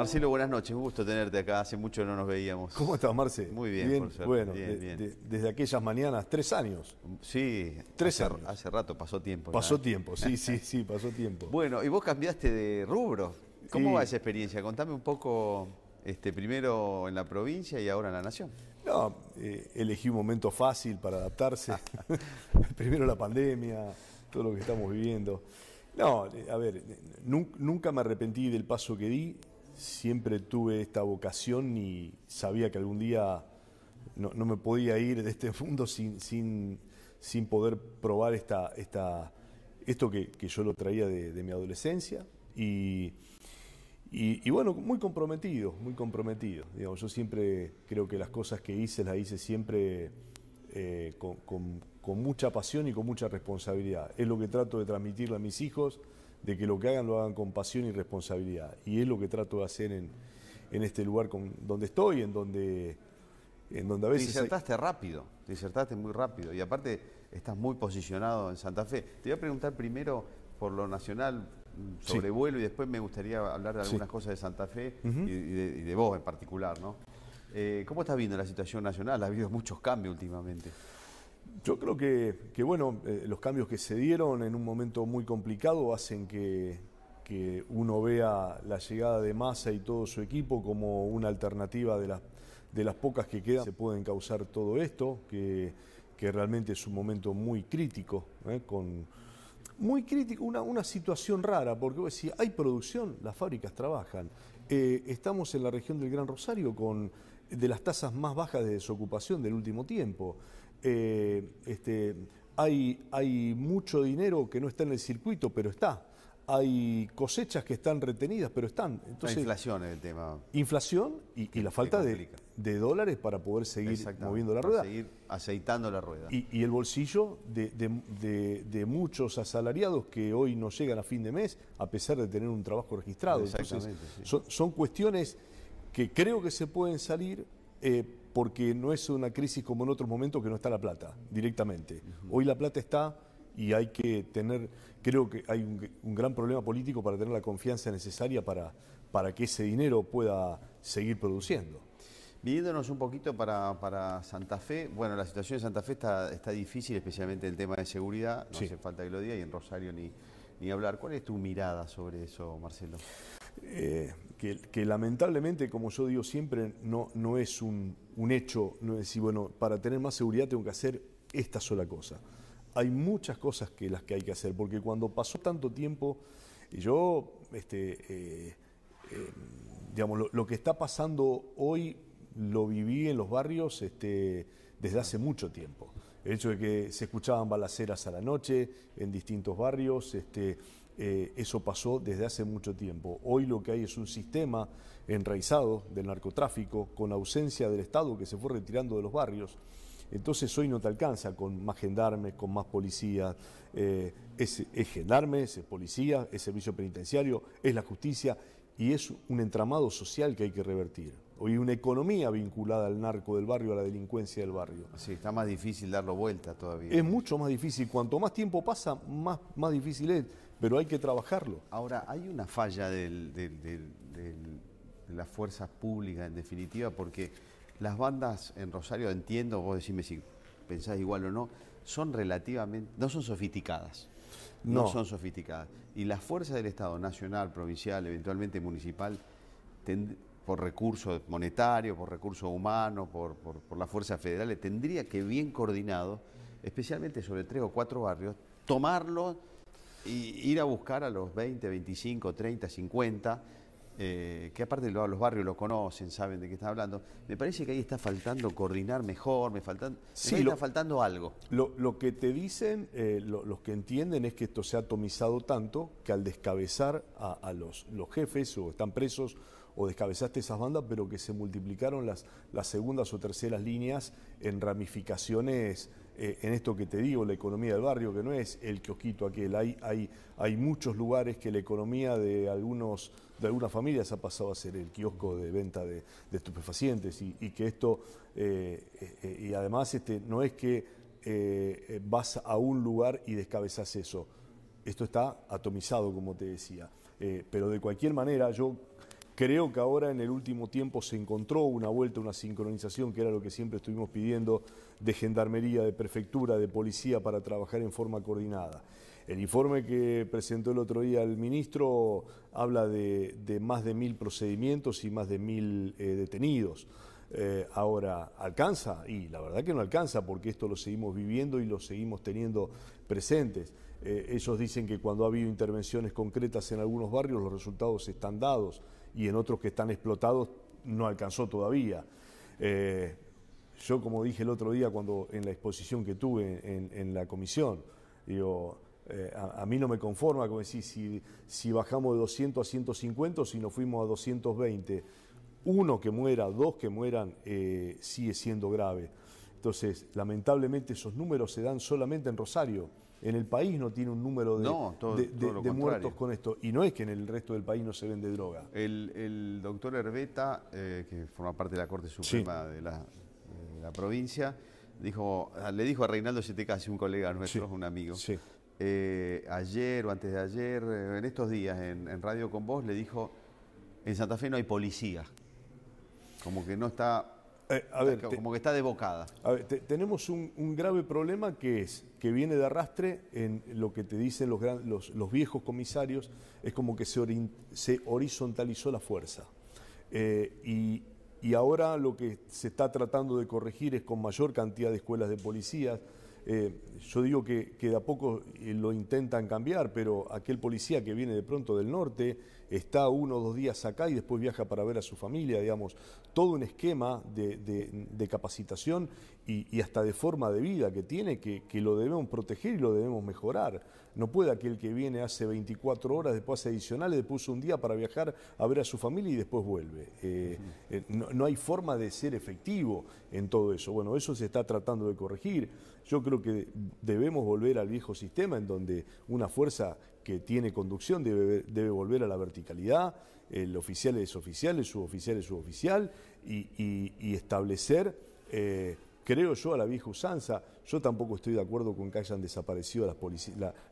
Marcelo, buenas noches, un gusto tenerte acá, hace mucho no nos veíamos. ¿Cómo estás, Marce? Muy bien, bien por suerte. Bueno, Bien, de- bien. de- desde aquellas mañanas, tres años. Sí, Tres hace, años. hace rato, pasó tiempo. Pasó ya. tiempo, sí, sí, sí, pasó tiempo. Bueno, y vos cambiaste de rubro. ¿Cómo Sí. va esa experiencia? Contame un poco, este, primero en la provincia y ahora en la nación. No, eh, elegí un momento fácil para adaptarse. Primero la pandemia, todo lo que estamos viviendo. No, eh, a ver, eh, nun- nunca me arrepentí del paso que di. Siempre tuve esta vocación y sabía que algún día no, no me podía ir de este mundo sin, sin, sin poder probar esta, esta, esto que, que yo lo traía de, de mi adolescencia. Y, y, bueno, muy comprometido, muy comprometido. Digamos, yo siempre creo que las cosas que hice las hice siempre eh, con, con- con mucha pasión y con mucha responsabilidad. Es lo que trato de transmitirle a mis hijos, de que lo que hagan lo hagan con pasión y responsabilidad. Y es lo que trato de hacer en, en este lugar con, donde estoy, en donde, en donde a veces... hay- disertaste rápido, te disertaste muy rápido y aparte estás muy posicionado en Santa Fe. Te voy a preguntar primero por lo nacional, mm, Sí. sobre vuelo y después me gustaría hablar de Sí. algunas cosas de Santa Fe y, y de, y de vos en particular, ¿no? Eh, ¿Cómo estás viendo la situación nacional? Ha habido muchos cambios últimamente. Yo creo que, bueno, eh, los cambios que se dieron en un momento muy complicado hacen que, uno vea la llegada de Massa y todo su equipo como una alternativa de las, de las pocas que quedan. Se pueden causar todo esto, que, realmente es un momento muy crítico, ¿eh? con, muy crítico, una, situación rara, porque decís, hay producción, las fábricas trabajan. Eh, estamos en la región del Gran Rosario con de las tasas más bajas de desocupación del último tiempo. Eh, este, hay, hay mucho dinero que no está en el circuito, pero está. Hay cosechas que están retenidas, pero están. la inflación es el tema. inflación y, y la falta de, dólares para poder seguir moviendo la para rueda. seguir aceitando la rueda. Y, y el bolsillo de, de- de- de muchos asalariados que hoy no llegan a fin de mes a pesar de tener un trabajo registrado. Entonces, Exactamente, sí. son, son cuestiones que creo que se pueden salir eh, porque no es una crisis como en otros momentos que no está la plata directamente. Hoy la plata está y hay que tener, creo que hay un, un gran problema político para tener la confianza necesaria para, para que ese dinero pueda seguir produciendo. Viniéndonos un poquito para, para Santa Fe, bueno, la situación en Santa Fe está, está difícil, especialmente el tema de seguridad, no Sí. hace falta que lo diga, y en Rosario ni, ni hablar. ¿Cuál es tu mirada sobre eso, Marcelo? Eh, que, lamentablemente, como yo digo siempre, no, no es un, un hecho, no es decir, bueno, para tener más seguridad tengo que hacer esta sola cosa. Hay muchas cosas que las que hay que hacer, porque cuando pasó tanto tiempo, y yo, este, eh, eh, digamos, lo, lo que está pasando hoy lo viví en los barrios este, desde hace mucho tiempo. El hecho de que se escuchaban balaceras a la noche en distintos barrios, este, eh, eso pasó desde hace mucho tiempo. Hoy lo que hay es un sistema enraizado del narcotráfico con ausencia del Estado que se fue retirando de los barrios. Entonces hoy no te alcanza con más gendarmes, con más policías. eh, es, es gendarmes, es policía, es servicio penitenciario, es la justicia y es un entramado social que hay que revertir. Hoy una economía vinculada al narco del barrio, a la delincuencia del barrio. Sí, está más difícil darlo vuelta todavía. Es mucho más difícil. Cuanto más tiempo pasa, más, más difícil es, pero hay que trabajarlo. Ahora, hay una falla del- del- del- del- de las fuerzas públicas, en definitiva, porque las bandas en Rosario, entiendo, vos decime si pensás igual o no, son relativamente, no son sofisticadas. No, No. son sofisticadas. Y las fuerzas del Estado, nacional, provincial, eventualmente municipal, por recursos monetarios, por recursos humanos, por, por, por las fuerzas federales, tendría que bien coordinado, especialmente sobre tres o cuatro barrios, tomarlo y ir a buscar a los 20, 25, 30, 50, eh, que aparte lo- los barrios lo conocen, saben de qué están hablando. Me parece que ahí está faltando coordinar mejor, me, faltan, Sí, lo- está faltando algo. Lo, lo que te dicen, eh, lo- los que entienden es que esto se ha atomizado tanto que al descabezar a, a los, los jefes o están presos o descabezaste esas bandas, pero que se multiplicaron las, las segundas o terceras líneas en ramificaciones eh, en esto que te digo, la economía del barrio, que no es el kiosquito aquel. Hay, hay, hay muchos lugares que la economía de algunos de algunas familias ha pasado a ser el kiosco de venta de, estupefacientes y, que esto, eh, eh, y además este, no es que vas a un lugar y descabezas eso. Esto está atomizado, como te decía. Pero de cualquier manera, yo Creo que ahora en el último tiempo se encontró una vuelta, una sincronización, que era lo que siempre estuvimos pidiendo, de gendarmería, de prefectura, de policía para trabajar en forma coordinada. El informe que presentó el otro día el ministro habla de, más de mil procedimientos y más de mil eh, detenidos. Eh, ahora, ¿alcanza? Y la verdad que no alcanza porque esto lo seguimos viviendo y lo seguimos teniendo presentes. Eh, ellos dicen que cuando ha habido intervenciones concretas en algunos barrios los resultados están dados y en otros que están explotados no alcanzó todavía. Eh, yo, como dije el otro día cuando en la exposición que tuve en, la comisión, digo, eh, a, mí no me conforma como decir, si, bajamos de 200 a 150 o si nos fuimos a 220, uno que muera, dos que mueran, eh, sigue siendo grave. Entonces, lamentablemente esos números se dan solamente en Rosario en el país no tiene un número de, muertos con esto. Y no es que en el resto del país no se vende droga. El, doctor Herbeta, eh, que forma parte de la Corte Suprema de, la, provincia, dijo, le dijo a Reinaldo casi un colega nuestro, un amigo, eh, ayer o antes de ayer, eh, en estos días, en, Radio con Vos, le dijo, en Santa Fe no hay policía. Como que no está eh, a ver, como que está desbocada. A ver, tenemos un, grave problema que es que viene de arrastre en lo que te dicen los, los, viejos comisarios, es como que se, se horizontalizó la fuerza. Eh, y, ahora lo que se está tratando de corregir es con mayor cantidad de escuelas de policías. Eh, yo digo que, que de a poco lo intentan cambiar, pero aquel policía que viene de pronto del norte está uno o dos días acá y después viaja para ver a su familia, digamos, todo un esquema de, capacitación y, hasta de forma de vida que tiene que, lo debemos proteger y lo debemos mejorar. No puede aquel que viene hace 24 horas, después hace adicionales, después un día para viajar a ver a su familia y después vuelve. Eh, eh, no, hay forma de ser efectivo en todo eso. Bueno, eso se está tratando de corregir. Yo creo que debemos volver al viejo sistema en donde una fuerza que tiene conducción debe, debe volver a la verticalidad, el oficial es oficial, el suboficial es suboficial, y, y, establecer, eh, creo yo, a la vieja usanza. Yo tampoco estoy de acuerdo con que hayan desaparecido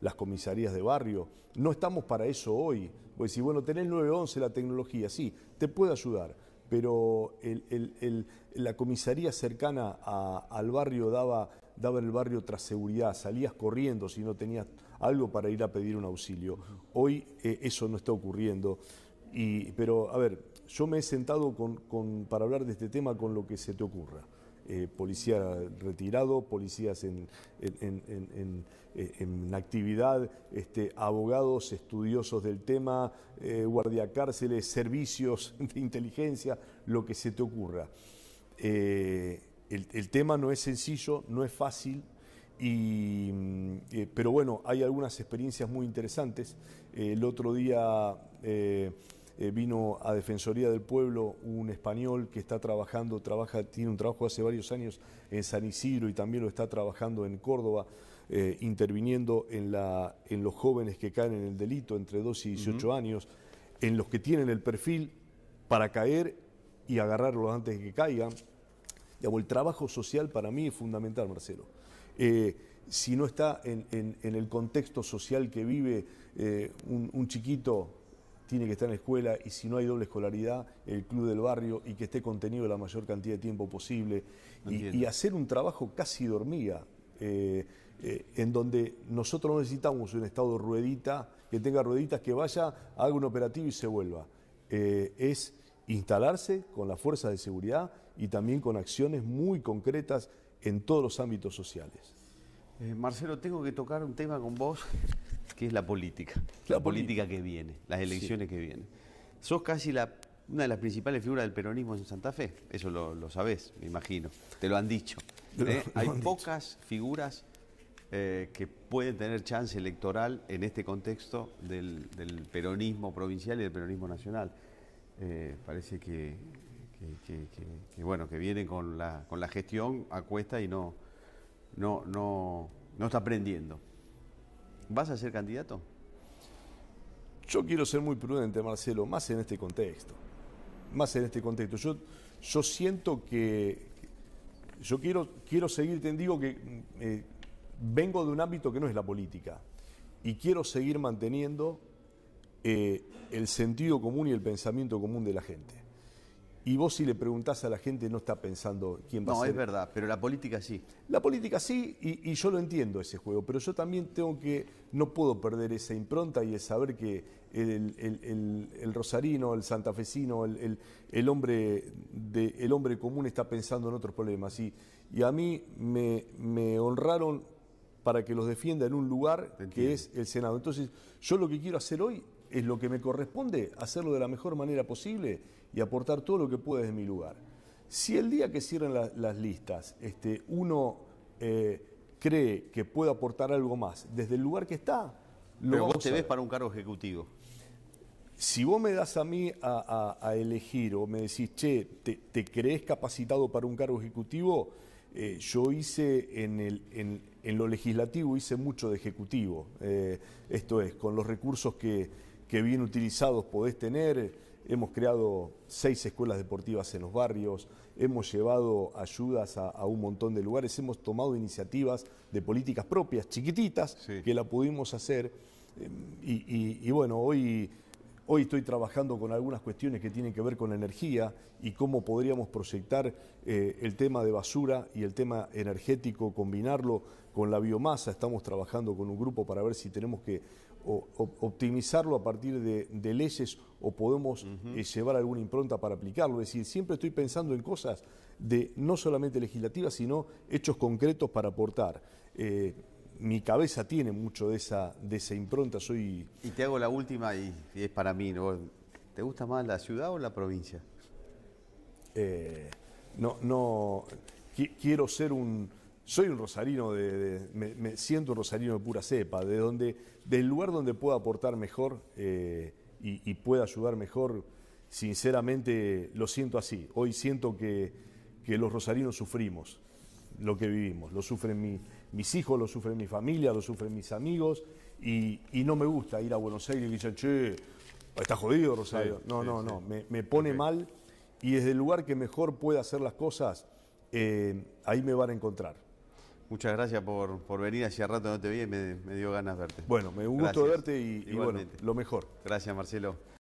las, comisarías de barrio. No estamos para eso hoy. Pues si, bueno, tenés 911, la tecnología, sí, te puede ayudar, pero la comisaría cercana al barrio daba, daba el barrio tras seguridad, salías corriendo si no tenías algo para ir a pedir un auxilio. Hoy eh, eso no está ocurriendo. Pero, a ver, yo me he sentado para hablar de este tema con lo que se te ocurra. Eh, policía retirado, policías en, en, en, actividad, este, abogados estudiosos del tema, eh, guardia cárceles, servicios de inteligencia, lo que se te ocurra. el, el, tema no es sencillo, no es fácil, y, mm, pero bueno, hay algunas experiencias muy interesantes. el otro día eh, vino a Defensoría del Pueblo un español que está trabajando, trabaja, tiene un trabajo hace varios años en San Isidro y también lo está trabajando en Córdoba, eh, interviniendo en, la, en los jóvenes que caen en el delito entre 12 y 18 años, en los que tienen el perfil para caer y agarrarlos antes de que caigan. el trabajo social para mí es fundamental, Marcelo. Eh, si no está en, el contexto social que vive un chiquito tiene que estar en la escuela y si no hay doble escolaridad, el club del barrio y que esté contenido la mayor cantidad de tiempo posible y, hacer un trabajo casi de hormiga, eh, eh, en donde nosotros no necesitamos un estado de ruedita, que tenga rueditas, que vaya, haga un operativo y se vuelva. Eh, es instalarse con las fuerzas de seguridad y también con acciones muy concretas en todos los ámbitos sociales. Marcelo, tengo que tocar un tema con vos que es la política. La, política. que viene, las elecciones que vienen. Sos casi la, una de las principales figuras del peronismo en Santa Fe. Eso lo, lo sabés, me imagino. Te lo han dicho. ¿eh? Hay pocas figuras eh, que pueden tener chance electoral en este contexto del, peronismo provincial y del peronismo nacional. Eh, parece que, bueno, que viene con la, con la gestión a cuesta y no, no, no, no está aprendiendo. ¿Vas a ser candidato? Yo quiero ser muy prudente, Marcelo, más en este contexto. Más en este contexto. Yo, yo siento que. Yo quiero, quiero seguir, te digo que eh, vengo de un ámbito que no es la política. Y quiero seguir manteniendo eh, el sentido común y el pensamiento común de la gente. Y vos si le preguntás a la gente no está pensando quién va a No, ser. es verdad, pero la política sí. La política sí, y, y yo lo entiendo ese juego, pero yo también tengo que, no puedo perder esa impronta y el saber que el, el- el- el rosarino, el santafesino, el, hombre de- el hombre común está pensando en otros problemas. Y, y a mí me, me honraron para que los defienda en un lugar que es el Senado. Entonces, yo lo que quiero hacer hoy es lo que me corresponde, hacerlo de la mejor manera posible y aportar todo lo que pueda desde mi lugar. Si el día que cierren la- las listas este, uno eh, cree que puede aportar algo más desde el lugar que está, lo Pero vos te ves para un cargo ejecutivo. Si vos me das a mí a, a- a elegir o me decís, che, ¿te, te crees capacitado para un cargo ejecutivo? Eh, yo hice en, el- en- en lo legislativo, hice mucho de ejecutivo. Eh, esto es, con los recursos que, que bien utilizados podés tener, hemos creado seis escuelas deportivas en los barrios, hemos llevado ayudas a, a un montón de lugares, hemos tomado iniciativas de políticas propias, chiquititas, Sí. que la pudimos hacer. Eh, y, y- y bueno, hoy... Hoy estoy trabajando con algunas cuestiones que tienen que ver con energía y cómo podríamos proyectar eh, el tema de basura y el tema energético, combinarlo con la biomasa. Estamos trabajando con un grupo para ver si tenemos que o- optimizarlo a partir de, de leyes o podemos eh, llevar alguna impronta para aplicarlo. Es decir, siempre estoy pensando en cosas de no solamente legislativas, sino hechos concretos para aportar. Eh, mi cabeza tiene mucho de esa, de esa impronta. Soy Y te hago la última y, y es para mí. ¿no? ¿Te gusta más la ciudad o la provincia? eh, no, no qui- quiero ser un, soy un rosarino de, de- me, me siento un rosarino de pura cepa, de donde, del lugar donde pueda aportar mejor eh, y, y pueda ayudar mejor, sinceramente lo siento así. Hoy siento que, que los rosarinos sufrimos lo que vivimos, lo sufren mi- mis hijos, lo sufren mi familia, lo sufren mis amigos y, y no me gusta ir a Buenos Aires y dicen, che, está jodido Rosario. No, no, no, me, me pone mal y desde el lugar que mejor pueda hacer las cosas, eh, ahí me van a encontrar. Muchas gracias por, por venir. Hacía rato no te vi y me, me dio ganas de verte. Bueno, me un gusto verte y, y bueno, lo mejor. Gracias, Marcelo.